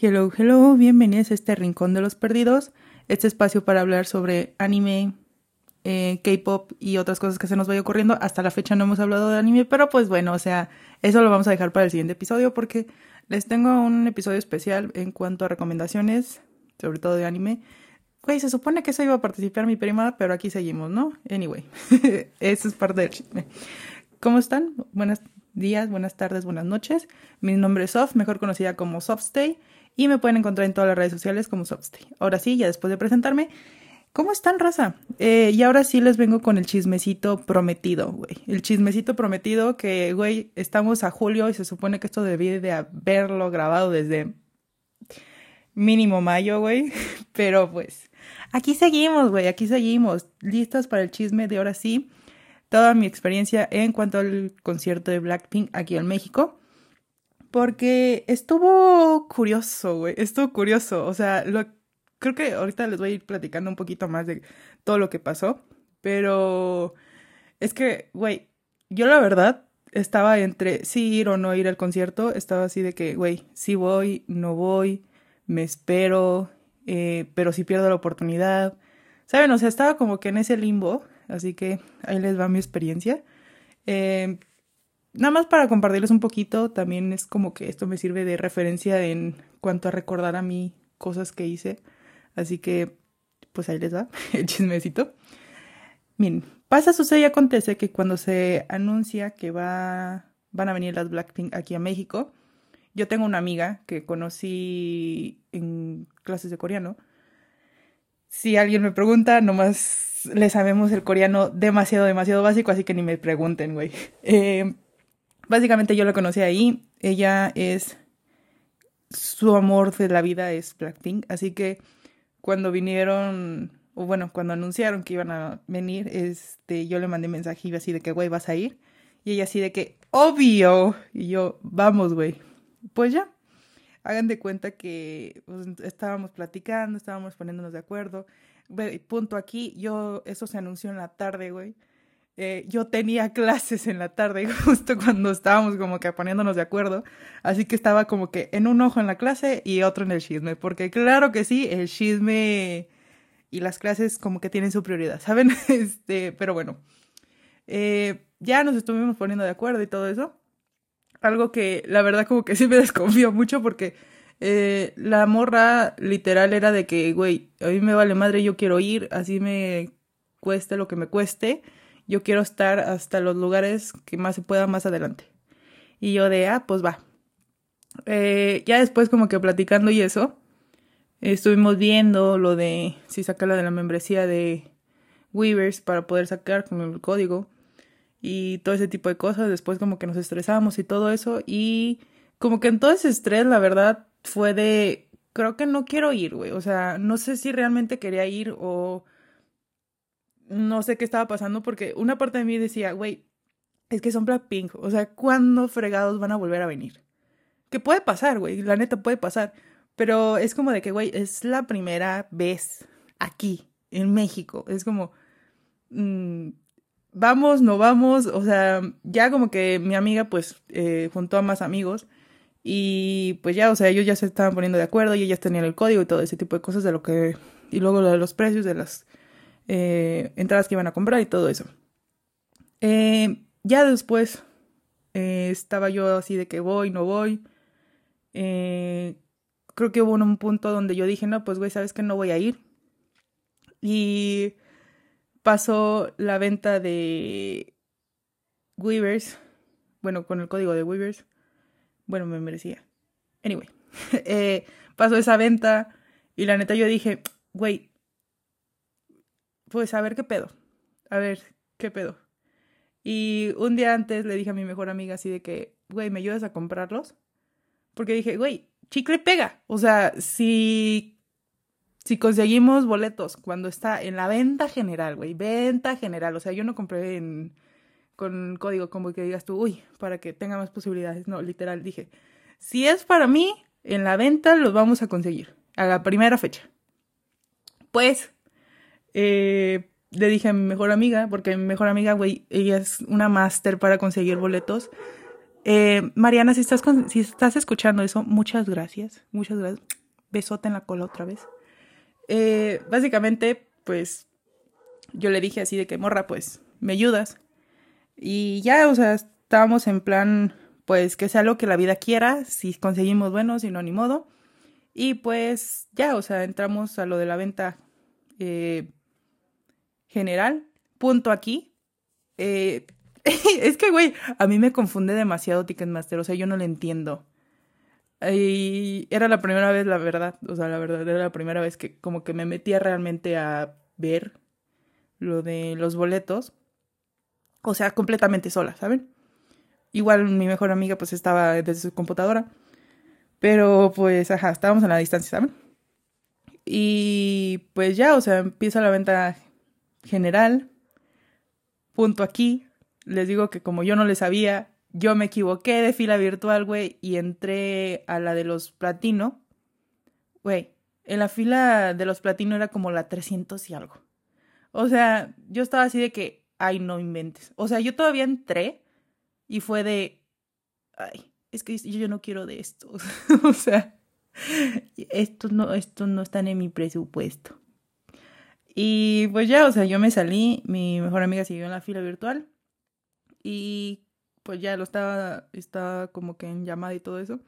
Hello, hello, bienvenidos a este Rincón de los Perdidos, este espacio para hablar sobre anime, eh, K-pop y otras cosas que se nos vaya ocurriendo. Hasta la fecha no hemos hablado de anime, pero pues bueno, o sea, eso lo vamos a dejar para el siguiente episodio porque les tengo un episodio especial en cuanto a recomendaciones, sobre todo de anime. Güey, se supone que eso iba a participar mi prima, pero aquí seguimos, ¿no? Anyway, eso es parte del chisme. ¿Cómo están? Buenos días, buenas tardes, buenas noches. Mi nombre es Soft, mejor conocida como Softstay y me pueden encontrar en todas las redes sociales como Softstay. Ahora sí, ya después de presentarme, ¿cómo están, raza? Eh, y ahora sí les vengo con el chismecito prometido, güey. El chismecito prometido que, güey, estamos a julio y se supone que esto debía de haberlo grabado desde mínimo mayo, güey. Pero pues, aquí seguimos, güey, aquí seguimos. Listas para el chisme de ahora sí. Toda mi experiencia en cuanto al concierto de Blackpink aquí en México. Porque estuvo curioso, güey. Estuvo curioso. O sea, lo, creo que ahorita les voy a ir platicando un poquito más de todo lo que pasó. Pero es que, güey, yo la verdad estaba entre sí ir o no ir al concierto. Estaba así de que, güey, sí voy, no voy, me espero, eh, pero si pierdo la oportunidad. ¿Saben? O sea, estaba como que en ese limbo. Así que ahí les va mi experiencia. Eh, nada más para compartirles un poquito, también es como que esto me sirve de referencia en cuanto a recordar a mí cosas que hice. Así que, pues ahí les va el chismecito. Miren, pasa, sucede y acontece que cuando se anuncia que va, van a venir las Blackpink aquí a México, yo tengo una amiga que conocí en clases de coreano. Si alguien me pregunta, nomás le sabemos el coreano demasiado, demasiado básico, así que ni me pregunten, güey. Eh, Básicamente yo la conocí ahí. Ella es. Su amor de la vida es Blackpink. Así que cuando vinieron. O bueno, cuando anunciaron que iban a venir, este, yo le mandé mensaje así de que, güey, vas a ir. Y ella así de que, obvio. Y yo, vamos, güey. Pues ya. Hagan de cuenta que pues, estábamos platicando, estábamos poniéndonos de acuerdo. Punto aquí, yo, eso se anunció en la tarde, güey. Eh, yo tenía clases en la tarde, justo cuando estábamos como que poniéndonos de acuerdo. Así que estaba como que en un ojo en la clase y otro en el chisme. Porque claro que sí, el chisme y las clases como que tienen su prioridad, ¿saben? Este, pero bueno. Eh, ya nos estuvimos poniendo de acuerdo y todo eso. Algo que la verdad como que sí me desconfío mucho porque eh, la morra literal era de que, güey, a mí me vale madre, yo quiero ir, así me cueste lo que me cueste yo quiero estar hasta los lugares que más se pueda más adelante. Y yo de, ah, pues va. Eh, ya después como que platicando y eso, estuvimos viendo lo de si sacarla de la membresía de Weavers para poder sacar con el código y todo ese tipo de cosas. Después como que nos estresamos y todo eso. Y como que en todo ese estrés, la verdad, fue de, creo que no quiero ir, güey. O sea, no sé si realmente quería ir o no sé qué estaba pasando porque una parte de mí decía, güey, es que son Blackpink, o sea, ¿cuándo fregados van a volver a venir? Que puede pasar, güey, la neta puede pasar, pero es como de que, güey, es la primera vez aquí, en México, es como, mm, vamos, no vamos, o sea, ya como que mi amiga pues eh, juntó a más amigos y pues ya, o sea, ellos ya se estaban poniendo de acuerdo y ellas tenían el código y todo ese tipo de cosas de lo que, y luego lo de los precios de las eh, entradas que iban a comprar y todo eso. Eh, ya después eh, estaba yo así de que voy, no voy. creo que hubo un punto donde yo dije, no, pues güey, sabes que no voy a ir. Y pasó la venta de Weavers, bueno, con el código de Weavers. Bueno, me merecía. Anyway, pasó esa venta y la neta yo dije, güey, pues a ver qué pedo, a ver qué pedo. Y un día antes le dije a mi mejor amiga así de que, güey, ¿me ayudas a comprarlos? Porque dije, güey, chicle pega. O sea, si, si conseguimos boletos cuando está en la venta general, güey, venta general. O sea, yo no compré con código como que digas tú, uy, para que tenga más posibilidades. No, literal, dije, si es para mí, en la venta los vamos a conseguir. A la primera fecha. Pues eh, le dije a mi mejor amiga, porque mi mejor amiga, güey, ella es una máster para conseguir boletos. Eh, Mariana, si estás, si estás escuchando eso, muchas gracias. Muchas gracias. Besote en la cola otra vez. Eh, básicamente, pues yo le dije así de que, morra, pues me ayudas. Y ya, o sea, estábamos en plan, pues que sea lo que la vida quiera, si conseguimos bueno, si no, ni modo. Y pues ya, o sea, entramos a lo de la venta eh, general. Punto aquí. Eh, es que, güey, a mí me confunde demasiado Ticketmaster, o sea, yo no le entiendo. Y era la primera vez, la verdad, o sea, la verdad, era la primera vez que como que me metía realmente a ver lo de los boletos. O sea, completamente sola, ¿saben? Igual mi mejor amiga pues estaba desde su computadora. Pero pues, ajá, estábamos a la distancia, ¿saben? Y pues ya, o sea, empieza la venta general. Punto aquí. Les digo que como yo no le sabía, yo me equivoqué de fila virtual, güey, y entré a la de los platino. Güey, en la fila de los platino era como la 300 y algo. O sea, yo estaba así de que, ay, no inventes. O sea, yo todavía entré y fue de, ay, es que yo no quiero de esto. o sea, esto no, esto no están en mi presupuesto. Y pues ya, o sea, yo me salí, mi mejor amiga siguió en la fila virtual y pues ya lo estaba, estaba como que en llamada y todo eso.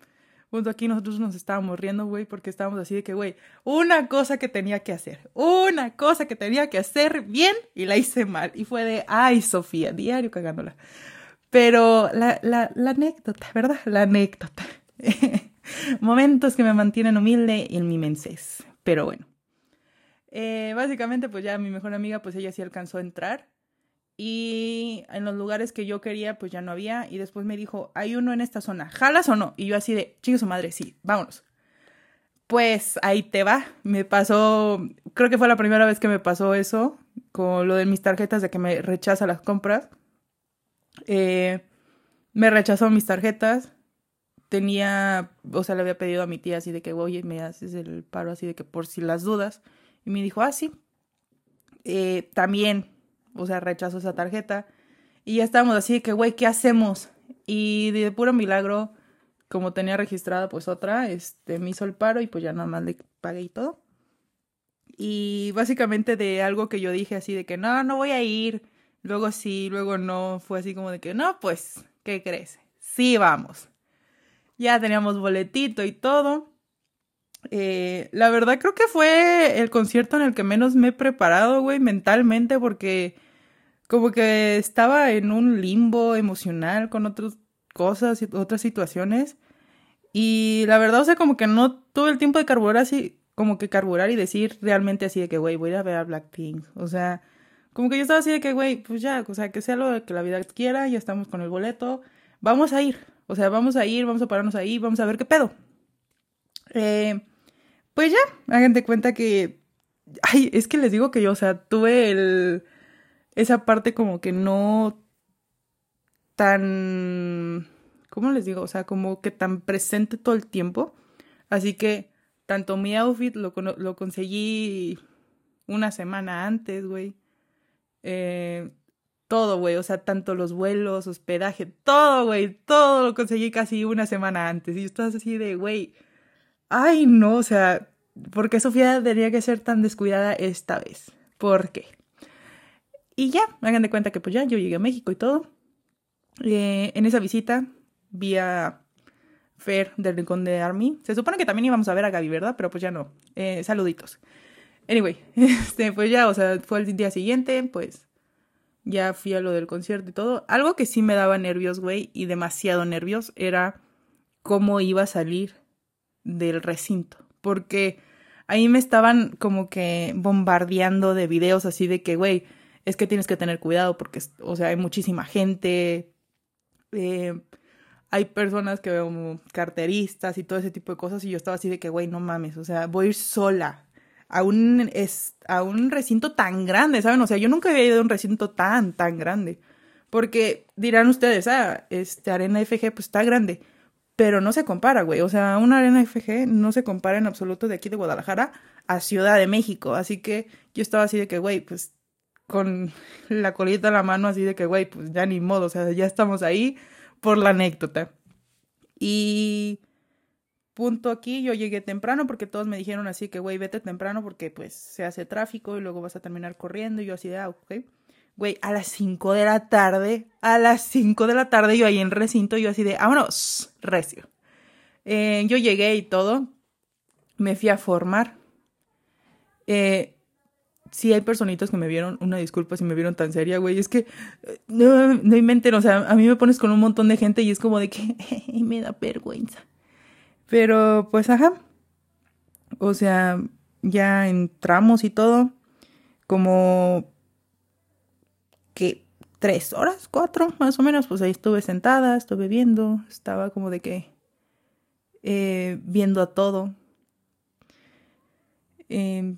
Junto aquí nosotros nos estábamos riendo, güey, porque estábamos así de que, güey, una cosa que tenía que hacer, una cosa que tenía que hacer bien y la hice mal. Y fue de, ay, Sofía, diario cagándola. Pero la, la, anécdota, ¿verdad? La anécdota. Momentos que me mantienen humilde en mi mensés. Pero bueno. Eh, básicamente, pues ya mi mejor amiga, pues ella sí alcanzó a entrar y en los lugares que yo quería pues ya no había y después me dijo, hay uno en esta zona, ¿jalas o no? Y yo así de, chico su madre, sí, vámonos. Pues ahí te va, me pasó, creo que fue la primera vez que me pasó eso, con lo de mis tarjetas de que me rechaza las compras. Eh, me rechazó mis tarjetas, tenía, o sea, le había pedido a mi tía así de que, oye, me haces el paro así de que por si las dudas. Y me dijo, ah, sí. Eh, también o sea, rechazó esa tarjeta. Y ya estábamos así de que, güey, ¿qué hacemos? Y de puro milagro, como tenía registrada pues otra, este, me hizo el paro y pues ya nada más le pagué y todo. Y básicamente de algo que yo dije así de que no, no voy a ir, luego sí, luego no, fue así como de que no, pues, ¿qué crees? Sí, vamos. Ya teníamos boletito y todo. Eh, la verdad creo que fue el concierto en el que menos me he preparado, güey, mentalmente, porque como que estaba en un limbo emocional con otras cosas y otras situaciones. Y la verdad, o sea, como que no tuve el tiempo de carburar así, como que carburar y decir realmente así de que, güey, voy a ver a Blackpink. O sea, como que yo estaba así de que, güey, pues ya, o sea, que sea lo que la vida quiera, ya estamos con el boleto, vamos a ir. O sea, vamos a ir, vamos a pararnos ahí, vamos a ver qué pedo. Eh, pues ya, hagan de cuenta que. Ay, es que les digo que yo, o sea, tuve el. Esa parte como que no. tan. ¿Cómo les digo? O sea, como que tan presente todo el tiempo. Así que tanto mi outfit lo, lo conseguí una semana antes, güey. Eh, todo, güey. O sea, tanto los vuelos, hospedaje, todo, güey. Todo lo conseguí casi una semana antes. Y estaba así de, güey ay, no, o sea, ¿por qué Sofía tenía que ser tan descuidada esta vez? ¿Por qué? Y ya, hagan de cuenta que pues ya yo llegué a México y todo. Eh, en esa visita vi a Fer del Rincón de Army. Se supone que también íbamos a ver a Gaby, ¿verdad? Pero pues ya no. Eh, saluditos. Anyway, este, pues ya, o sea, fue el día siguiente, pues ya fui a lo del concierto y todo. Algo que sí me daba nervios, güey, y demasiado nervios, era cómo iba a salir del recinto, porque ahí me estaban como que bombardeando de videos así de que, güey, es que tienes que tener cuidado porque, o sea, hay muchísima gente, eh, hay personas que veo carteristas y todo ese tipo de cosas y yo estaba así de que, güey, no mames, o sea, voy a ir sola a un, a un recinto tan grande, ¿saben? O sea, yo nunca había ido a un recinto tan, tan grande. Porque dirán ustedes, ah, este Arena FG pues está grande pero no se compara, güey. O sea, una arena FG no se compara en absoluto de aquí de Guadalajara a Ciudad de México. Así que yo estaba así de que, güey, pues con la colita en la mano, así de que, güey, pues ya ni modo, o sea, ya estamos ahí, por la anécdota. Y punto aquí, yo llegué temprano porque todos me dijeron así que, güey, vete temprano porque pues se hace tráfico y luego vas a terminar corriendo. Y yo así de, ah, ok. Güey, a las 5 de la tarde, a las 5 de la tarde yo ahí en recinto, yo así de, vámonos, recio. Eh, yo llegué y todo, me fui a formar. Eh, sí hay personitas que me vieron, una disculpa si me vieron tan seria, güey, es que eh, no, no inventen, o sea, a mí me pones con un montón de gente y es como de que me da vergüenza. Pero pues ajá, o sea, ya entramos y todo, como que tres horas, cuatro más o menos, pues ahí estuve sentada, estuve viendo, estaba como de que eh, viendo a todo. Eh,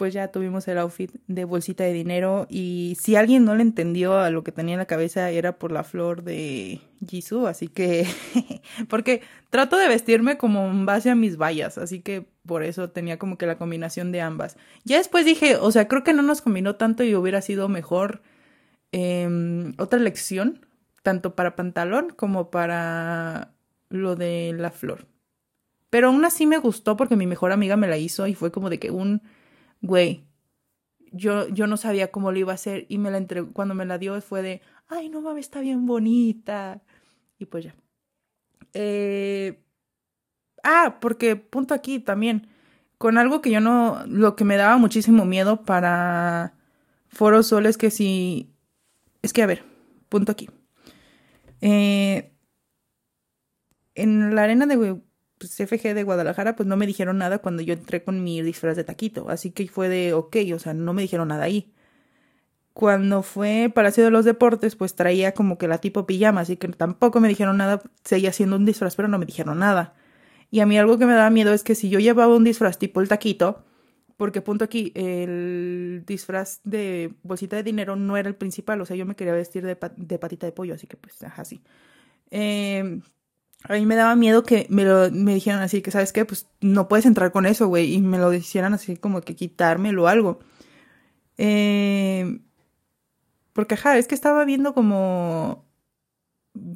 pues ya tuvimos el outfit de bolsita de dinero y si alguien no le entendió a lo que tenía en la cabeza era por la flor de Jisoo, así que porque trato de vestirme como en base a mis vallas, así que por eso tenía como que la combinación de ambas. Ya después dije, o sea, creo que no nos combinó tanto y hubiera sido mejor em, otra lección, tanto para pantalón como para lo de la flor. Pero aún así me gustó porque mi mejor amiga me la hizo y fue como de que un güey, yo, yo no sabía cómo lo iba a hacer y me la entregó, cuando me la dio fue de, ay, no mames, está bien bonita. Y pues ya. Eh, ah, porque punto aquí también, con algo que yo no, lo que me daba muchísimo miedo para Foro Sol es que si, es que a ver, punto aquí. Eh, en la arena de pues, FG de Guadalajara, pues no me dijeron nada cuando yo entré con mi disfraz de taquito. Así que fue de ok, o sea, no me dijeron nada ahí. Cuando fue Palacio de los Deportes, pues traía como que la tipo pijama, así que tampoco me dijeron nada. Seguía siendo un disfraz, pero no me dijeron nada. Y a mí algo que me daba miedo es que si yo llevaba un disfraz tipo el taquito, porque punto aquí, el disfraz de bolsita de dinero no era el principal, o sea, yo me quería vestir de, patita de pollo, así que pues, ajá, sí. Eh, a mí me daba miedo que me, lo, me dijeran así, que sabes qué, pues no puedes entrar con eso, güey, y me lo hicieran así como que quitármelo o algo. Eh, porque, ajá, es que estaba viendo como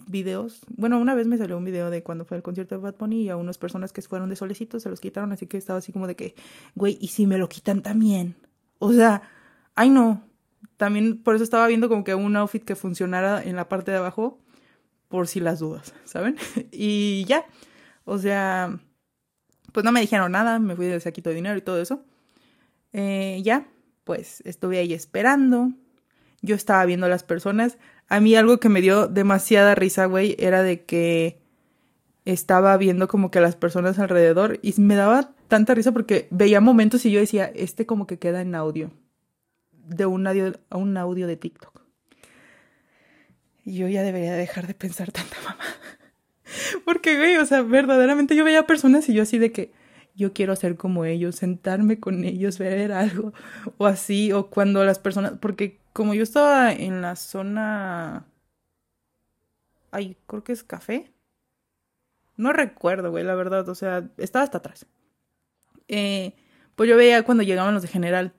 videos. Bueno, una vez me salió un video de cuando fue el concierto de Bad Bunny y a unas personas que fueron de solecitos se los quitaron, así que estaba así como de que, güey, ¿y si me lo quitan también? O sea, ay no. También por eso estaba viendo como que un outfit que funcionara en la parte de abajo por si las dudas, ¿saben? y ya, o sea, pues no me dijeron nada, me fui del saquito de dinero y todo eso. Eh, ya, pues estuve ahí esperando. Yo estaba viendo a las personas. A mí algo que me dio demasiada risa, güey, era de que estaba viendo como que a las personas alrededor y me daba tanta risa porque veía momentos y yo decía, este como que queda en audio, de un audio, un audio de TikTok. Y yo ya debería dejar de pensar tanta mamá. Porque, güey, o sea, verdaderamente yo veía personas y yo así de que yo quiero ser como ellos, sentarme con ellos, ver algo o así, o cuando las personas, porque como yo estaba en la zona, ay, creo que es café, no recuerdo, güey, la verdad, o sea, estaba hasta atrás. Eh, pues yo veía cuando llegaban los de general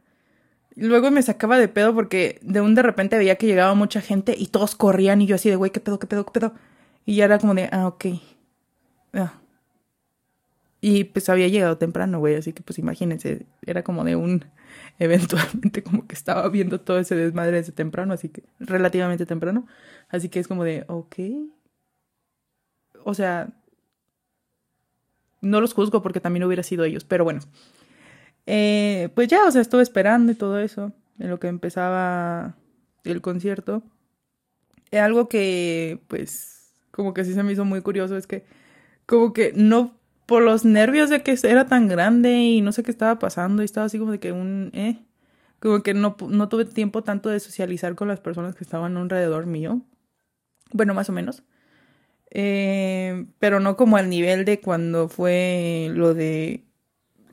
Luego me sacaba de pedo porque de un de repente veía que llegaba mucha gente y todos corrían y yo así de, güey, ¿qué pedo, qué pedo, qué pedo? Y ya era como de, ah, ok. Ah. Y pues había llegado temprano, güey, así que pues imagínense, era como de un, eventualmente como que estaba viendo todo ese desmadre desde temprano, así que relativamente temprano. Así que es como de, ok. O sea, no los juzgo porque también hubiera sido ellos, pero bueno. Eh, pues ya, o sea, estuve esperando y todo eso, en lo que empezaba el concierto. Y algo que, pues, como que sí se me hizo muy curioso es que, como que no, por los nervios de que era tan grande y no sé qué estaba pasando, y estaba así como de que un, eh, como que no, no tuve tiempo tanto de socializar con las personas que estaban alrededor mío. Bueno, más o menos. Eh, pero no como al nivel de cuando fue lo de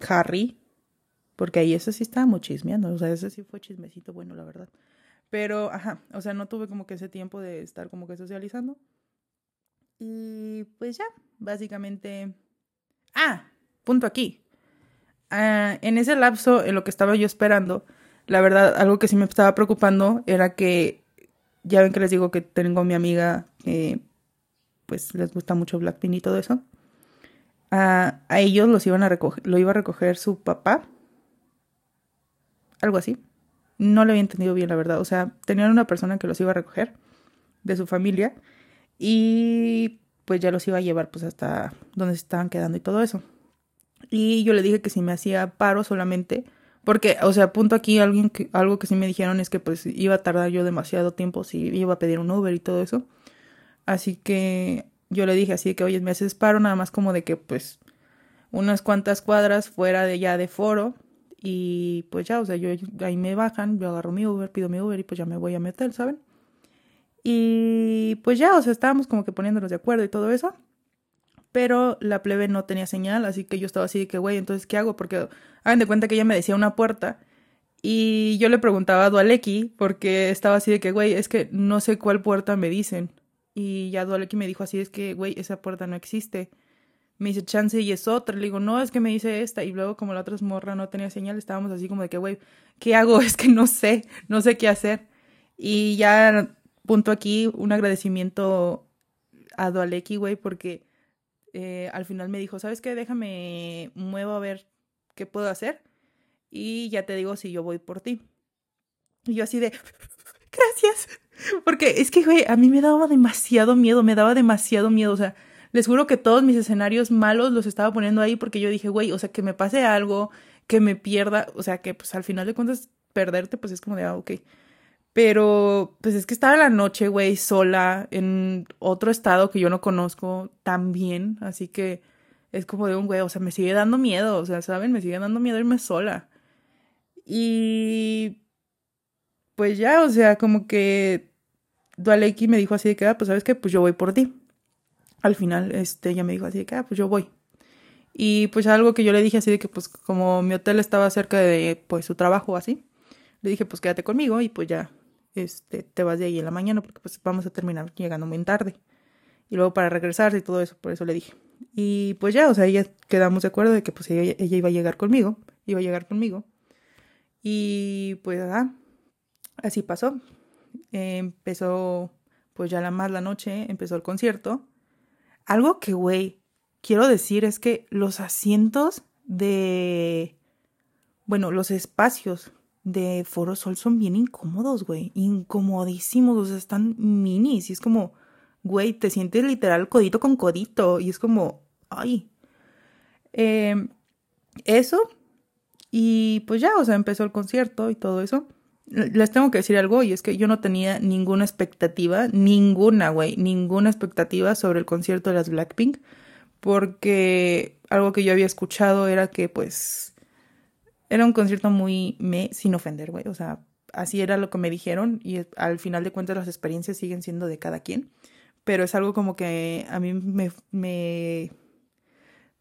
Harry, porque ahí eso sí estábamos chismeando, o sea, ese sí fue chismecito bueno, la verdad. Pero, ajá, o sea, no tuve como que ese tiempo de estar como que socializando. Y pues ya, básicamente... Ah, punto aquí. Ah, en ese lapso, en lo que estaba yo esperando, la verdad, algo que sí me estaba preocupando era que, ya ven que les digo que tengo mi amiga pues les gusta mucho Blackpink y todo eso. A, a ellos los iban a recoger, lo iba a recoger su papá. Algo así. No lo había entendido bien, la verdad. O sea, tenían una persona que los iba a recoger de su familia y pues ya los iba a llevar pues hasta donde se estaban quedando y todo eso. Y yo le dije que si me hacía paro solamente, porque, o sea, punto aquí alguien que, algo que sí me dijeron es que pues iba a tardar yo demasiado tiempo si iba a pedir un Uber y todo eso. Así que yo le dije así que, oye, me haces paro nada más como de que pues unas cuantas cuadras fuera de ya de foro y pues ya, o sea, yo ahí me bajan, yo agarro mi Uber, pido mi Uber y pues ya me voy a mi hotel, ¿saben? Y pues ya, o sea, estábamos como que poniéndonos de acuerdo y todo eso. Pero la plebe no tenía señal, así que yo estaba así de que, güey, entonces, ¿qué hago? Porque hagan de cuenta que ella me decía una puerta y yo le preguntaba a Dualeki porque estaba así de que, güey, es que no sé cuál puerta me dicen. Y ya Dualeki me dijo así, es que, güey, esa puerta no existe. Me dice, chance y es otra. Le digo, no, es que me dice esta. Y luego, como la otra morra no tenía señal, estábamos así como de que, güey, ¿qué hago? Es que no sé, no sé qué hacer. Y ya, punto aquí, un agradecimiento a Dualeki, güey, porque eh, al final me dijo, ¿sabes qué? Déjame, muevo a ver qué puedo hacer. Y ya te digo si yo voy por ti. Y yo así de, gracias. Porque es que, güey, a mí me daba demasiado miedo, me daba demasiado miedo. O sea, les juro que todos mis escenarios malos los estaba poniendo ahí porque yo dije, güey, o sea, que me pase algo, que me pierda. O sea, que pues al final de cuentas, perderte, pues es como de, ah, ok. Pero, pues es que estaba la noche, güey, sola, en otro estado que yo no conozco tan bien. Así que es como de un güey, o sea, me sigue dando miedo, o sea, ¿saben? Me sigue dando miedo irme sola. Y pues ya, o sea, como que Dualeki me dijo así de que, ah, pues sabes que, pues yo voy por ti. Al final, este, ella me dijo así de que, ah, pues yo voy. Y pues algo que yo le dije así de que, pues como mi hotel estaba cerca de, pues su trabajo así, le dije, pues quédate conmigo y pues ya, este, te vas de ahí en la mañana porque pues vamos a terminar llegando muy tarde. Y luego para regresar y todo eso, por eso le dije. Y pues ya, o sea, ya quedamos de acuerdo de que pues ella, iba a llegar conmigo, iba a llegar conmigo. Y pues así pasó. empezó pues ya la más la noche, empezó el concierto. Algo que, güey, quiero decir es que los asientos de, bueno, los espacios de Foro Sol son bien incómodos, güey, incomodísimos, o sea, están minis y es como, güey, te sientes literal codito con codito y es como, ay. Em, eso. Y pues ya, o sea, empezó el concierto y todo eso. Les tengo que decir algo y es que yo no tenía ninguna expectativa, ninguna, güey, ninguna expectativa sobre el concierto de las Blackpink, porque algo que yo había escuchado era que pues era un concierto muy me, sin ofender, güey, o sea, así era lo que me dijeron y al final de cuentas las experiencias siguen siendo de cada quien pero es algo como que a mí me, me...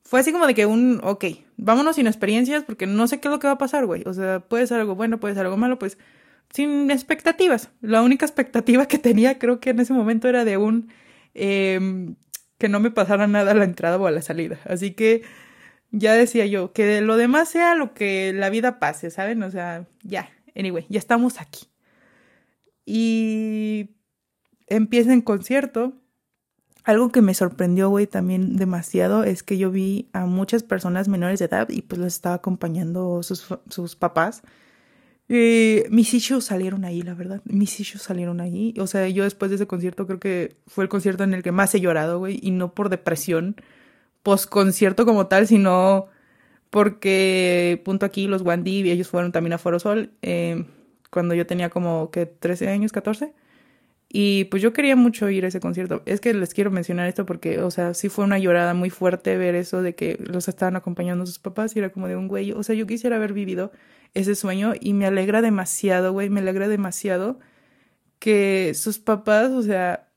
Fue así como de que un, ok, vámonos sin experiencias porque no sé qué es lo que va a pasar, güey. O sea, puede ser algo bueno, puede ser algo malo, pues sin expectativas. La única expectativa que tenía creo que en ese momento era de un... Em, que no me pasara nada a la entrada o a la salida. Así que ya decía yo, que lo demás sea lo que la vida pase, ¿saben? O sea, ya, anyway, ya estamos aquí. Y empieza en concierto. Algo que me sorprendió, güey, también demasiado es que yo vi a muchas personas menores de edad y pues los estaba acompañando sus, sus papás. Y mis issues salieron ahí, la verdad. Mis issues salieron ahí. O sea, yo después de ese concierto creo que fue el concierto en el que más he llorado, güey. Y no por depresión, post concierto como tal, sino porque, punto aquí, los Wandy, ellos fueron también a Foro Sol eh, cuando yo tenía como que 13 años, 14. Y pues yo quería mucho ir a ese concierto. Es que les quiero mencionar esto porque, o sea, sí fue una llorada muy fuerte ver eso de que los estaban acompañando sus papás y era como de un güey. O sea, yo quisiera haber vivido ese sueño y me alegra demasiado, güey, me alegra demasiado que sus papás, o sea,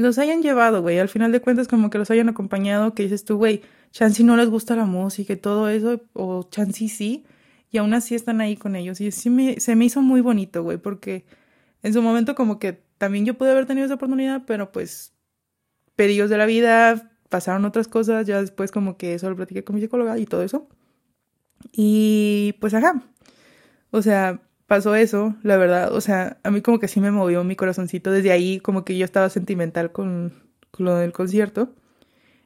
los hayan llevado, güey. Al final de cuentas, como que los hayan acompañado, que dices tú, güey, Chansey no les gusta la música y todo eso, o Chansey sí, y aún así están ahí con ellos. Y sí me, se me hizo muy bonito, güey, porque en su momento como que también yo pude haber tenido esa oportunidad, pero pues pedidos de la vida, pasaron otras cosas, ya después como que eso lo platiqué con mi psicóloga y todo eso. Y pues ajá, o sea, pasó eso, la verdad, o sea, a mí como que sí me movió mi corazoncito, desde ahí como que yo estaba sentimental con, lo del concierto.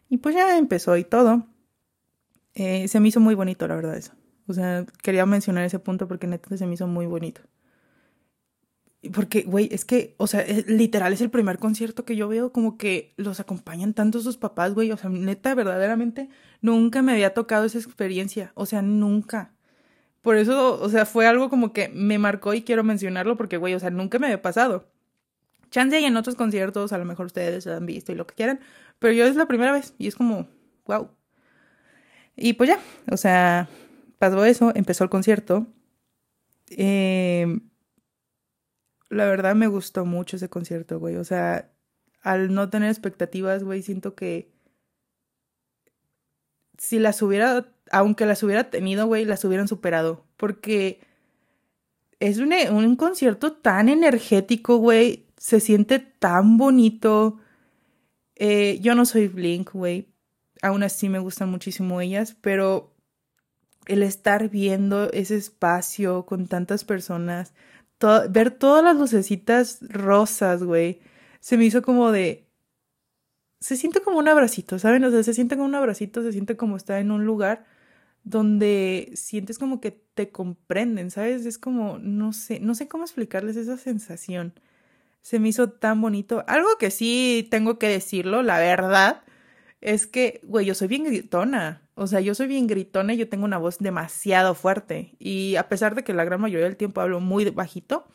Y pues ya empezó y todo. Eh, se me hizo muy bonito, la verdad, eso. O sea, quería mencionar ese punto porque neta se me hizo muy bonito. Porque, güey, es que, o sea, literal es el primer concierto que yo veo como que los acompañan tanto sus papás, güey. O sea, neta, verdaderamente, nunca me había tocado esa experiencia. O sea, nunca. Por eso, o sea, fue algo como que me marcó y quiero mencionarlo porque, güey, o sea, nunca me había pasado. Chance y en otros conciertos, a lo mejor ustedes han visto y lo que quieran, pero yo es la primera vez y es como, wow. Y pues ya, o sea, pasó eso, empezó el concierto. Eh, la verdad me gustó mucho ese concierto, güey. O sea, al no tener expectativas, güey, siento que si las hubiera, aunque las hubiera tenido, güey, las hubieran superado. Porque es un, un concierto tan energético, güey. Se siente tan bonito. Eh, yo no soy Blink, güey. Aún así me gustan muchísimo ellas, pero el estar viendo ese espacio con tantas personas, ver todas las lucecitas rosas, güey, se me hizo como de... Se siente como un abracito, ¿saben? O sea, se siente como un abracito, se siente como estar en un lugar donde sientes como que te comprenden, ¿sabes? Es como, no sé, no sé cómo explicarles esa sensación. Se me hizo tan bonito. Algo que sí tengo que decirlo, la verdad, es que, güey, yo soy bien gritona. O sea, yo soy bien gritona y yo tengo una voz demasiado fuerte. Y a pesar de que la gran mayoría del tiempo hablo muy bajito,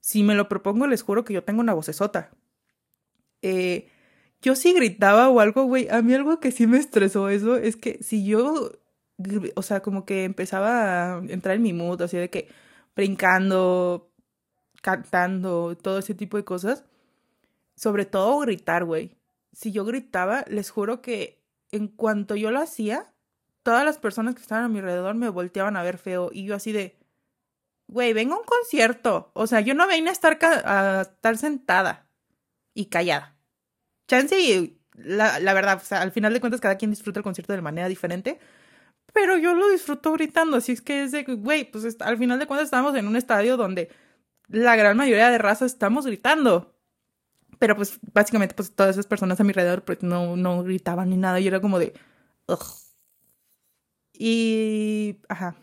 si me lo propongo, les juro que yo tengo una vocesota. Eh, yo sí gritaba o algo, güey. A mí algo que sí me estresó eso es que si yo, o sea, como que empezaba a entrar en mi mood, así de que brincando, cantando, todo ese tipo de cosas. Sobre todo gritar, güey si yo gritaba, les juro que en cuanto yo lo hacía, todas las personas que estaban a mi alrededor me volteaban a ver feo y yo así de, güey, vengo a un concierto. O sea, yo no vengo a estar, a estar sentada y callada. Chance y la, la verdad, o sea, al final de cuentas cada quien disfruta el concierto de manera diferente. Pero yo lo disfruto gritando, así es que es de, güey, pues al final de cuentas estamos en un estadio donde la gran mayoría de razas estamos gritando. Pero pues básicamente pues todas esas personas a mi alrededor pues no, no gritaban ni nada y era como de... Y... Ajá.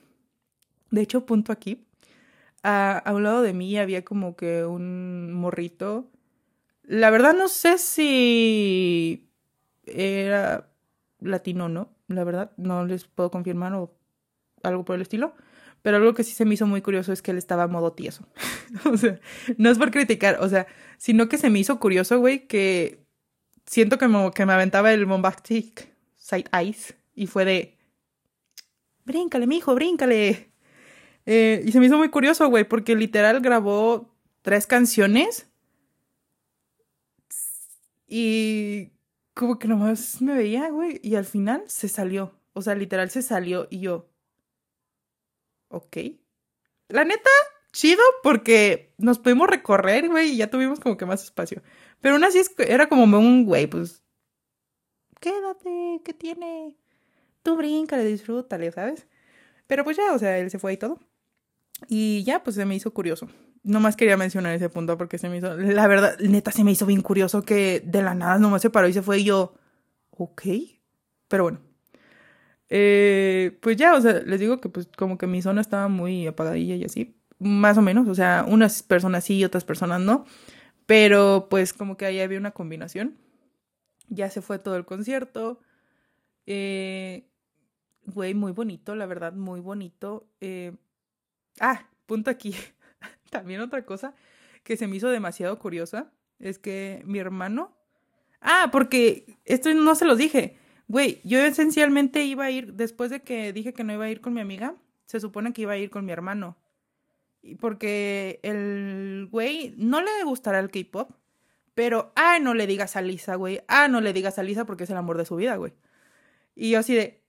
De hecho, punto aquí. a un lado de mí había como que un morrito. La verdad no sé si era latino o no. La verdad no les puedo confirmar o algo por el estilo. Pero algo que sí se me hizo muy curioso es que él estaba a modo tieso. o sea, no es por criticar, o sea, sino que se me hizo curioso, güey, que siento que me, que me aventaba el bombastic side eyes y fue de, bríncale, mijo, bríncale. Eh, y se me hizo muy curioso, güey, porque literal grabó tres canciones y como que nomás me veía, güey, y al final se salió. O sea, literal se salió y yo, ok. La neta, chido porque nos pudimos recorrer, güey, y ya tuvimos como que más espacio. Pero aún así era como un güey, pues, quédate, ¿qué tiene? Tú bríncale, disfrútale, ¿sabes? Pero pues ya, o sea, él se fue y todo. Y ya, pues se me hizo curioso. Nomás quería mencionar ese punto porque se me hizo, la verdad, neta se me hizo bien curioso que de la nada nomás se paró y se fue y yo, ok. Pero bueno, eh, pues ya, o sea, les digo que pues como que mi zona estaba muy apagadilla y así, más o menos, o sea, unas personas sí y otras personas no, pero pues como que ahí había una combinación. Ya se fue todo el concierto. Eh, güey, muy bonito, la verdad, muy bonito. Eh, ah, punto aquí. También otra cosa que se me hizo demasiado curiosa es que mi hermano... Ah, porque esto no se lo dije. Güey, yo esencialmente iba a ir, después de que dije que no iba a ir con mi amiga, se supone que iba a ir con mi hermano. Porque el güey no le gustará el K-pop, pero, ah, no le digas a Lisa, güey. Ah, no le digas a Lisa porque es el amor de su vida, güey. Y yo así de,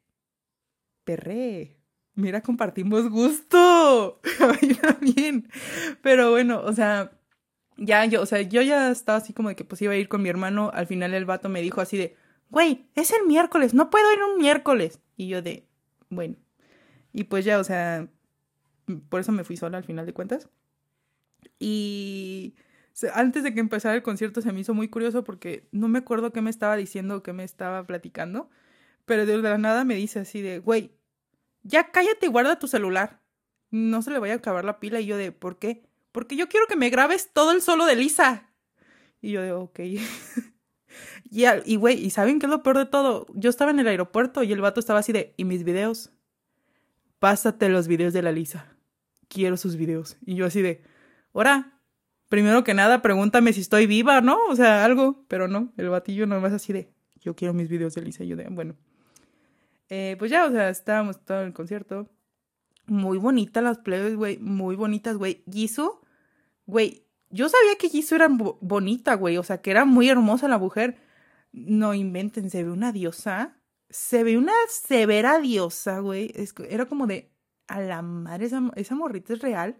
perré, mira, compartimos gusto. A mí también. Pero bueno, o sea, ya yo, o sea, yo ya estaba así como de que pues iba a ir con mi hermano. Al final el vato me dijo así de, güey, es el miércoles, no puedo ir un miércoles. Y yo de, bueno. Y pues ya, o sea, por eso me fui sola al final de cuentas. Y antes de que empezara el concierto se me hizo muy curioso porque no me acuerdo qué me estaba diciendo o qué me estaba platicando, pero de la nada me dice así de, güey, ya cállate y guarda tu celular. No se le vaya a acabar la pila y yo de, ¿por qué? Porque yo quiero que me grabes todo el solo de Lisa. Y yo de, ok. y, y, güey, ¿y saben qué es lo peor de todo? Yo estaba en el aeropuerto y el vato estaba así de, ¿y mis videos? Pásate los videos de la Lisa. Quiero sus videos. Y yo así de, ahora, primero que nada, pregúntame si estoy viva, ¿no? O sea, algo. Pero no, el batillo nomás así de, yo quiero mis videos de Lisa. Y yo de, bueno. Eh, pues ya, o sea, estábamos todo en el concierto. Muy bonitas las plebes, güey. Muy bonitas, güey. Giso, güey. Yo sabía que Giso era bonita, güey. O sea, que era muy hermosa la mujer. No inventen, se ve una diosa. Se ve una severa diosa, güey. era como de, a la madre, esa, morrita es real.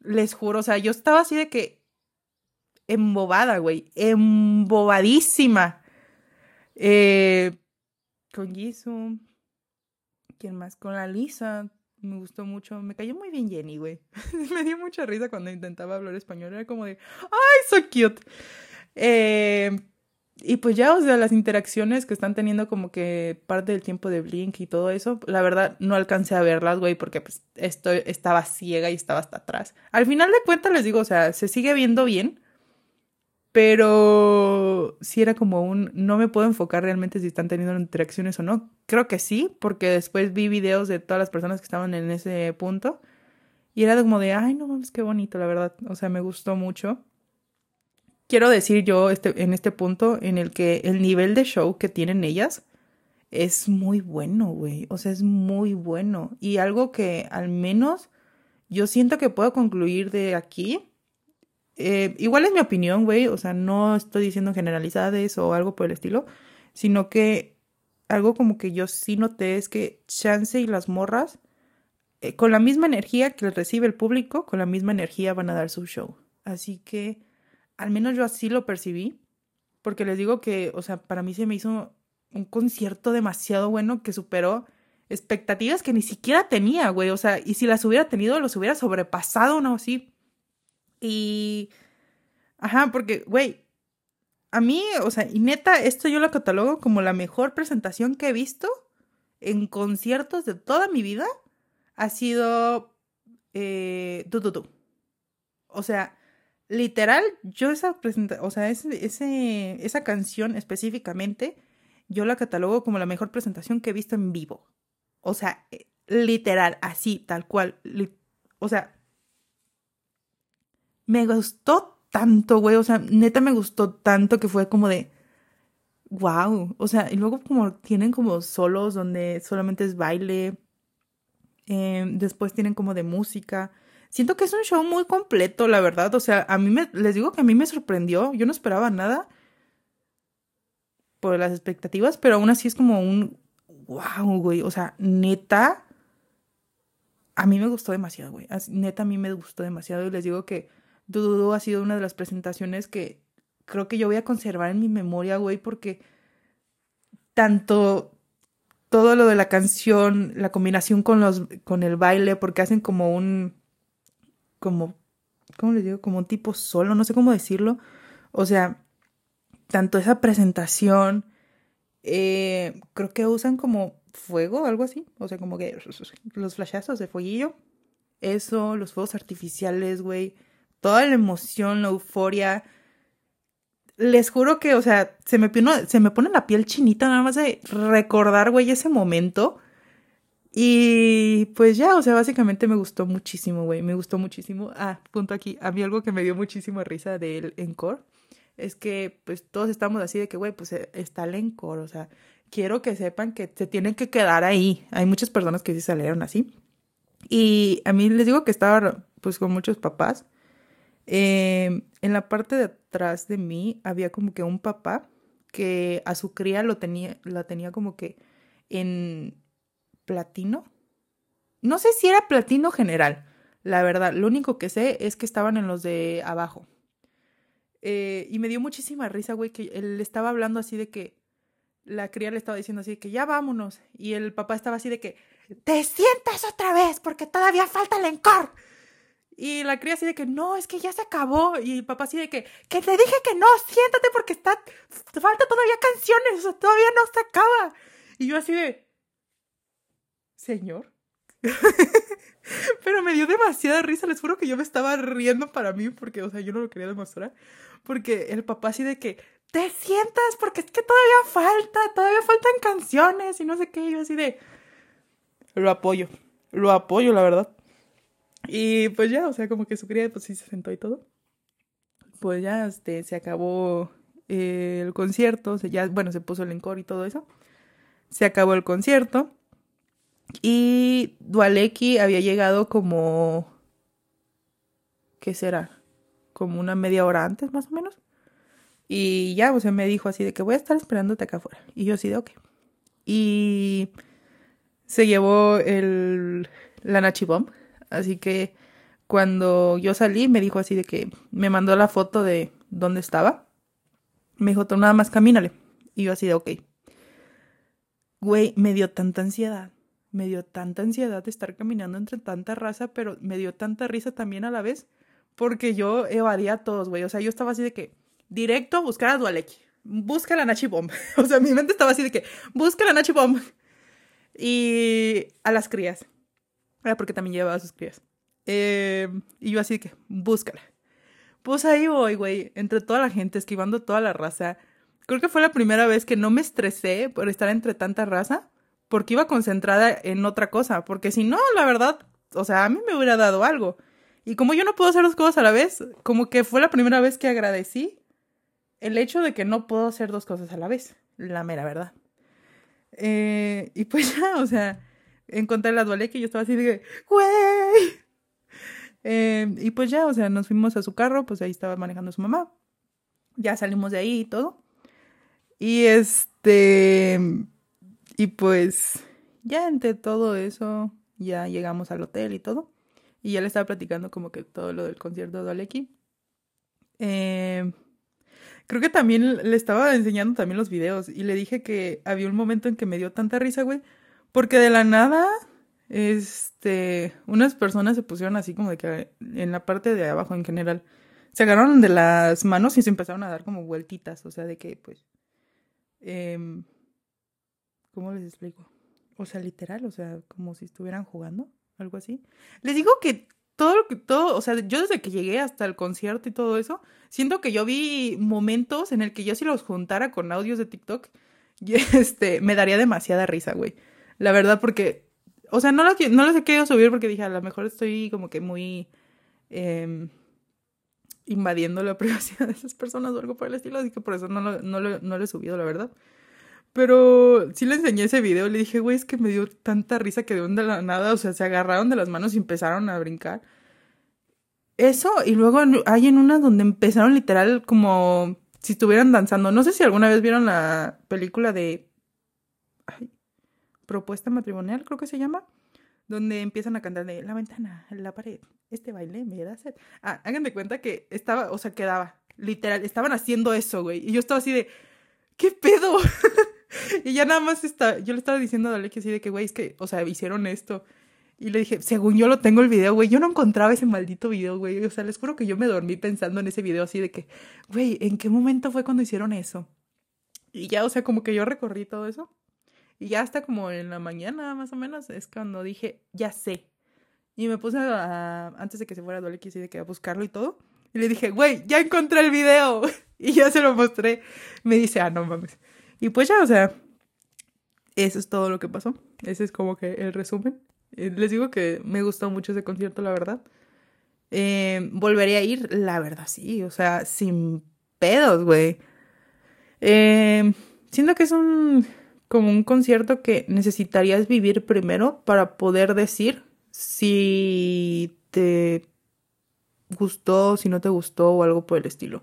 Les juro, o sea, yo estaba así de que embobada, güey. Embobadísima. Eh, con Jisoo. ¿Quién más? Con la Lisa me gustó mucho. Me cayó muy bien Jenny, güey. me dio mucha risa cuando intentaba hablar español. Era como de, ¡ay, so cute! Eh, y pues ya, o sea, las interacciones que están teniendo como que parte del tiempo de Blink y todo eso, la verdad no alcancé a verlas, güey, porque pues estoy, estaba ciega y estaba hasta atrás. Al final de cuentas les digo, o sea, se sigue viendo bien, pero sí era como un, no me puedo enfocar realmente si están teniendo interacciones o no. Creo que sí, porque después vi videos de todas las personas que estaban en ese punto y era como de, ay, no mames, qué bonito, la verdad. O sea, me gustó mucho. Quiero decir yo este, en este punto en el que el nivel de show que tienen ellas es muy bueno, güey. O sea, es muy bueno. Y algo que al menos yo siento que puedo concluir de aquí eh, igual es mi opinión, güey, o sea, no estoy diciendo generalidades o algo por el estilo, sino que algo como que yo sí noté es que Chance y las morras, eh, con la misma energía que recibe el público, con la misma energía van a dar su show. Así que, al menos yo así lo percibí, porque les digo que, o sea, para mí se me hizo un concierto demasiado bueno que superó expectativas que ni siquiera tenía, güey, o sea, y si las hubiera tenido, los hubiera sobrepasado, no, así y. Ajá, porque, güey, a mí, o sea, y neta, esto yo lo catalogo como la mejor presentación que he visto en conciertos de toda mi vida. Ha sido. Eh, du, O sea, literal, yo esa presentación, o sea, ese, ese, esa canción específicamente, yo la catalogo como la mejor presentación que he visto en vivo. O sea, eh, literal, así, tal cual. o sea, me gustó tanto, güey. O sea, neta me gustó tanto que fue como de. Wow. O sea, y luego como tienen como solos donde solamente es baile. Em, después tienen como de música. Siento que es un show muy completo, la verdad. O sea, a mí me, les digo que a mí me sorprendió. Yo no esperaba nada por las expectativas, pero aún así es como un wow, güey. O sea, neta, a mí me gustó demasiado, güey. Neta, a mí me gustó demasiado. Y les digo que Dudu ha sido una de las presentaciones que creo que yo voy a conservar en mi memoria, güey, porque tanto todo lo de la canción, la combinación con los con el baile, porque hacen como un como ¿cómo les digo? como un tipo solo, no sé cómo decirlo. O sea, tanto esa presentación eh, creo que usan como fuego, algo así, o sea, como que los flashazos de fueguillo. Eso, los fuegos artificiales, güey toda la emoción, la euforia. Les juro que, o sea, se me, pone, se me pone la piel chinita nada más de recordar, güey, ese momento. Y pues ya, o sea, básicamente me gustó muchísimo, güey, me gustó muchísimo. Ah, punto aquí, a mí algo que me dio muchísima risa del encore es que pues todos estamos así de que, güey, pues eh, está el encore, o sea, quiero que sepan que se tienen que quedar ahí. Hay muchas personas que sí salieron así. Y a mí les digo que estaba pues con muchos papás Em, en la parte de atrás de mí había como que un papá que a su cría lo tenía, la tenía como que en platino. No sé si era platino general, la verdad. Lo único que sé es que estaban en los de abajo. Eh, y me dio muchísima risa, güey, que él estaba hablando así de que la cría le estaba diciendo así de que ya vámonos. Y el papá estaba así de que te sientas otra vez porque todavía falta el encore. Y la cría así de que, no, es que ya se acabó. Y el papá así de que, que te dije que no, siéntate porque está, falta todavía canciones, o sea, todavía no se acaba. Y yo así de, señor. Pero me dio demasiada risa, les juro que yo me estaba riendo para mí porque, o sea, yo no lo quería demostrar. Porque el papá así de que, te sientas porque es que todavía falta, todavía faltan canciones y no sé qué. Y yo así de, lo apoyo, lo apoyo, la verdad. Y pues ya, o sea, como que su cría pues sí se sentó y todo. Pues ya, este, se acabó eh, el concierto, o sea, ya, bueno, se puso el encore y todo eso. Se acabó el concierto. Y Dualeki había llegado como... ¿Qué será? Como una media hora antes, más o menos. Y ya, o sea, me dijo así de que voy a estar esperándote acá afuera. Y yo así de, ok. Y se llevó el, la Nachi Bomb. Así que cuando yo salí, me dijo así de que me mandó la foto de dónde estaba. Me dijo, tú nada más camínale. Y yo así de, ok. Güey, me dio tanta ansiedad me dio tanta ansiedad de estar caminando entre tanta raza, pero me dio tanta risa también a la vez, porque yo evadía a todos, güey. O sea, yo estaba así de que, directo, buscar a Dualeki, busca la Nachi Bomb. o sea, mi mente estaba así de que, busca la Nachi Bomb. Y a las crías. Era porque también llevaba a sus crías. Eh, y yo así que, búscala. Pues ahí voy, güey, entre toda la gente, esquivando toda la raza. Creo que fue la primera vez que no me estresé por estar entre tanta raza porque iba concentrada en otra cosa, porque si no, la verdad, o sea, a mí me hubiera dado algo. Y como yo no puedo hacer dos cosas a la vez, como que fue la primera vez que agradecí el hecho de que no puedo hacer dos cosas a la vez, la mera verdad. Eh, y pues ya, o sea, encontré la dualé que yo estaba así de, güey. Eh, y pues ya, o sea, nos fuimos a su carro, pues ahí estaba manejando su mamá. Ya salimos de ahí y todo. Y este, y pues ya entre todo eso, ya llegamos al hotel y todo. Y ya le estaba platicando como que todo lo del concierto de Aleki. Eh, creo que también le estaba enseñando también los videos y le dije que había un momento en que me dio tanta risa, güey, porque de la nada, este, unas personas se pusieron así como de que en la parte de abajo en general, se agarraron de las manos y se empezaron a dar como vueltitas, o sea, de que pues... Eh, ¿Cómo les explico? O sea, literal, o sea, como si estuvieran jugando, algo así. Les digo que todo lo que, todo, o sea, yo desde que llegué hasta el concierto y todo eso, siento que yo vi momentos en el que yo si los juntara con audios de TikTok, este, me daría demasiada risa, güey. La verdad, porque, o sea, no los, no los he querido subir porque dije, a lo mejor estoy como que muy eh, invadiendo la privacidad de esas personas o algo por el estilo, así que por eso no lo, no lo, no lo he subido, la verdad. Pero sí le enseñé ese video, le dije, güey, es que me dio tanta risa que de de la nada, o sea, se agarraron de las manos y empezaron a brincar. Eso, y luego hay en una donde empezaron literal como si estuvieran danzando. No sé si alguna vez vieron la película de ay, Propuesta Matrimonial, creo que se llama, donde empiezan a cantar de la ventana, la pared, este baile me da sed. Ah, hagan de cuenta que estaba, o sea, quedaba, literal, estaban haciendo eso, güey. Y yo estaba así de, ¿qué pedo? y ya nada más está, yo le estaba diciendo a Alexia así de que, güey, es que, o sea, hicieron esto. Y le dije, según yo lo tengo el video, güey, yo no encontraba ese maldito video, güey. O sea, les juro que yo me dormí pensando en ese video así de que, güey, ¿en qué momento fue cuando hicieron eso? Y ya, o sea, como que yo recorrí todo eso. Y ya hasta como en la mañana, más o menos, es cuando dije, ya sé. Y me puse a, antes de que se fuera Doleki, así de que a buscarlo y todo. Y le dije, güey, ya encontré el video. y ya se lo mostré. Me dice, ah, no mames. Y pues ya, o sea, eso es todo lo que pasó. Ese es como que el resumen. Eh, les digo que me gustó mucho ese concierto, la verdad. Eh, volvería a ir, la verdad, sí. O sea, sin pedos, güey. Eh, siento que es un como un concierto que necesitarías vivir primero para poder decir si te gustó, si no te gustó o algo por el estilo.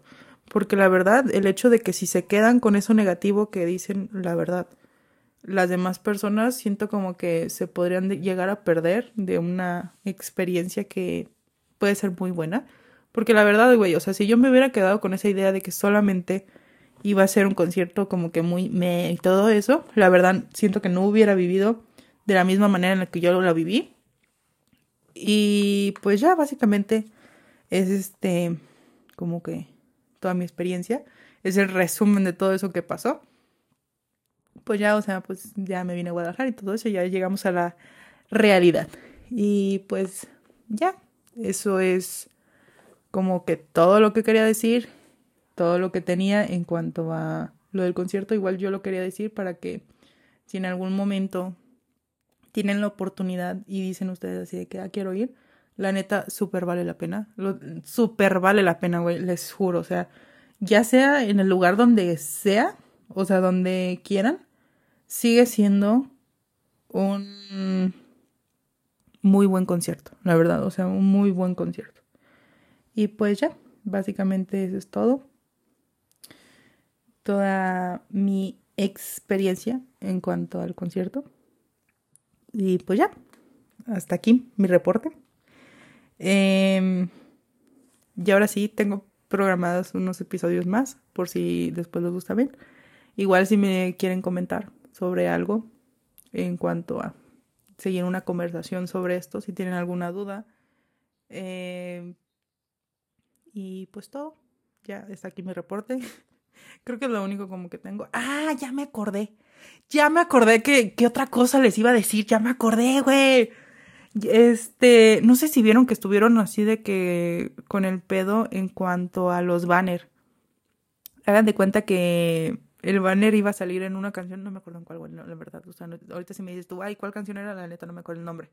Porque la verdad, el hecho de que si se quedan con eso negativo que dicen, la verdad, las demás personas siento como que se podrían llegar a perder de una experiencia que puede ser muy buena. Porque la verdad, güey, o sea, si yo me hubiera quedado con esa idea de que solamente iba a ser un concierto como que muy me y todo eso, la verdad siento que no hubiera vivido de la misma manera en la que yo la viví. Y pues ya básicamente es este, como que toda mi experiencia. Es el resumen de todo eso que pasó. Pues ya, o sea, pues ya me vine a Guadalajara y todo eso, ya llegamos a la realidad. Y pues ya, eso es como que todo lo que quería decir, todo lo que tenía en cuanto a lo del concierto, igual yo lo quería decir para que si en algún momento tienen la oportunidad y dicen ustedes así de que ah, quiero ir, la neta, súper vale la pena. Súper vale la pena, güey, les juro. O sea, ya sea en el lugar donde sea, o sea, donde quieran, sigue siendo un muy buen concierto, la verdad. O sea, un muy buen concierto. Y pues ya, básicamente eso es todo. Toda mi experiencia en cuanto al concierto. Y pues ya, hasta aquí mi reporte. Eh, y ahora sí, tengo programados unos episodios más, por si después les gusta ver. Igual si me quieren comentar sobre algo en cuanto a seguir una conversación sobre esto, si tienen alguna duda. Eh, y pues todo, ya está aquí mi reporte. Creo que es lo único como que tengo. Ah, ya me acordé. Ya me acordé que, otra cosa les iba a decir. Ya me acordé, güey. Este, no sé si vieron que estuvieron así de que con el pedo en cuanto a los banners. Hagan de cuenta que el banner iba a salir en una canción, no me acuerdo en cuál, la verdad. O ahorita si me dices tú, ay, ¿cuál canción era? La neta, no me acuerdo el nombre.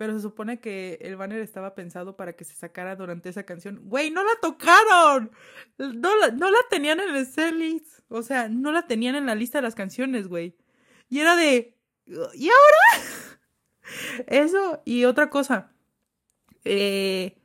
Pero se supone que el banner estaba pensado para que se sacara durante esa canción. Güey, no la tocaron. No la, no la tenían en el setlist. O sea, no la tenían en la lista de las canciones, güey. Y era de... ¿Y ahora? Eso y otra cosa. Eh,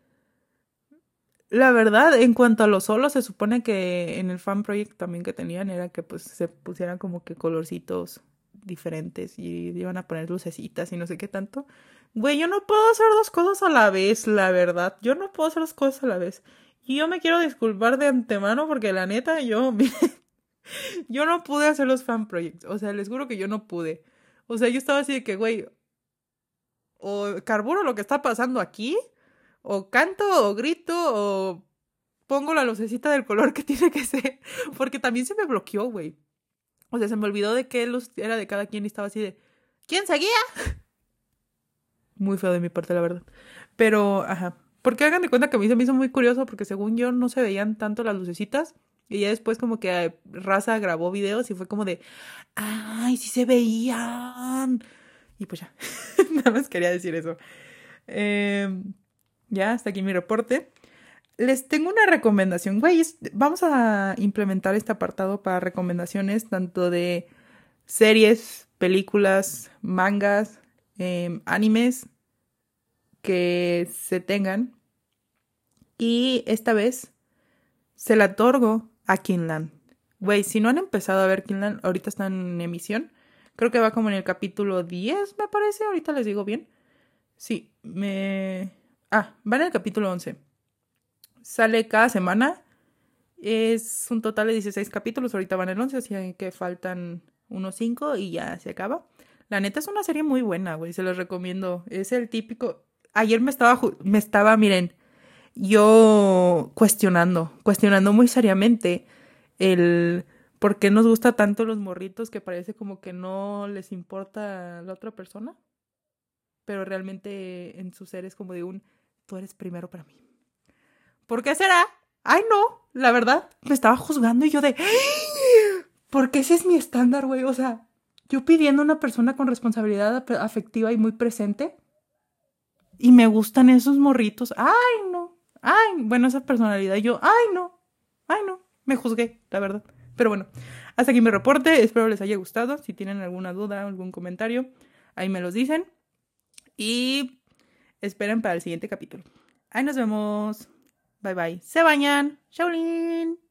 la verdad, en cuanto a los solos, se supone que en el fan project también que tenían era que pues se pusieran como que colorcitos diferentes y iban a poner lucecitas y no sé qué tanto. Güey, yo no puedo hacer dos cosas a la vez, la verdad. Yo no puedo hacer dos cosas a la vez. Y yo me quiero disculpar de antemano porque la neta, yo, yo no pude hacer los fan projects. O sea, les juro que yo no pude. O sea, yo estaba así de que, güey, o carburo lo que está pasando aquí, o canto, o grito, o pongo la lucecita del color que tiene que ser, porque también se me bloqueó, güey. O sea, se me olvidó de qué luz era de cada quien y estaba así de, ¿quién seguía? Muy feo de mi parte, la verdad. Pero, ajá. Porque hagan de cuenta que a mí se me hizo muy curioso porque según yo no se veían tanto las lucecitas. Y ya después como que Raza grabó videos y fue como de, ay, sí se veían. Y pues ya, nada más quería decir eso. Em, ya, hasta aquí mi reporte. Les tengo una recomendación, güey. Vamos a implementar este apartado para recomendaciones tanto de series, películas, mangas, em, animes que se tengan. Y esta vez se la otorgo a Kinland. Güey, si no han empezado a ver Kinland, ahorita están en emisión. Creo que va como en el capítulo 10, me parece. Ahorita les digo bien. Sí, me... Ah, va en el capítulo 11. Sale cada semana. Es un total de 16 capítulos. Ahorita van el 11, así que faltan unos 5 y ya se acaba. La neta es una serie muy buena, güey. Se los recomiendo. Es el típico... Ayer me estaba... Me estaba, miren, yo cuestionando. Cuestionando muy seriamente el ¿por qué nos gusta tanto los morritos que parece como que no les importa la otra persona? Pero realmente en su ser es como de un, tú eres primero para mí. ¿Por qué será? Ay, no, la verdad, me estaba juzgando y yo de, porque ese es mi estándar, güey. O sea, yo pidiendo una persona con responsabilidad afectiva y muy presente. Y me gustan esos morritos. Ay, no. Ay, bueno, esa personalidad. Yo, ay, no. Ay, no. Me juzgué, la verdad. Pero bueno, hasta aquí mi reporte. Espero les haya gustado. Si tienen alguna duda, algún comentario, ahí me los dicen. Y esperen para el siguiente capítulo. Ahí nos vemos. Bye bye. Se bañan. Shaolin.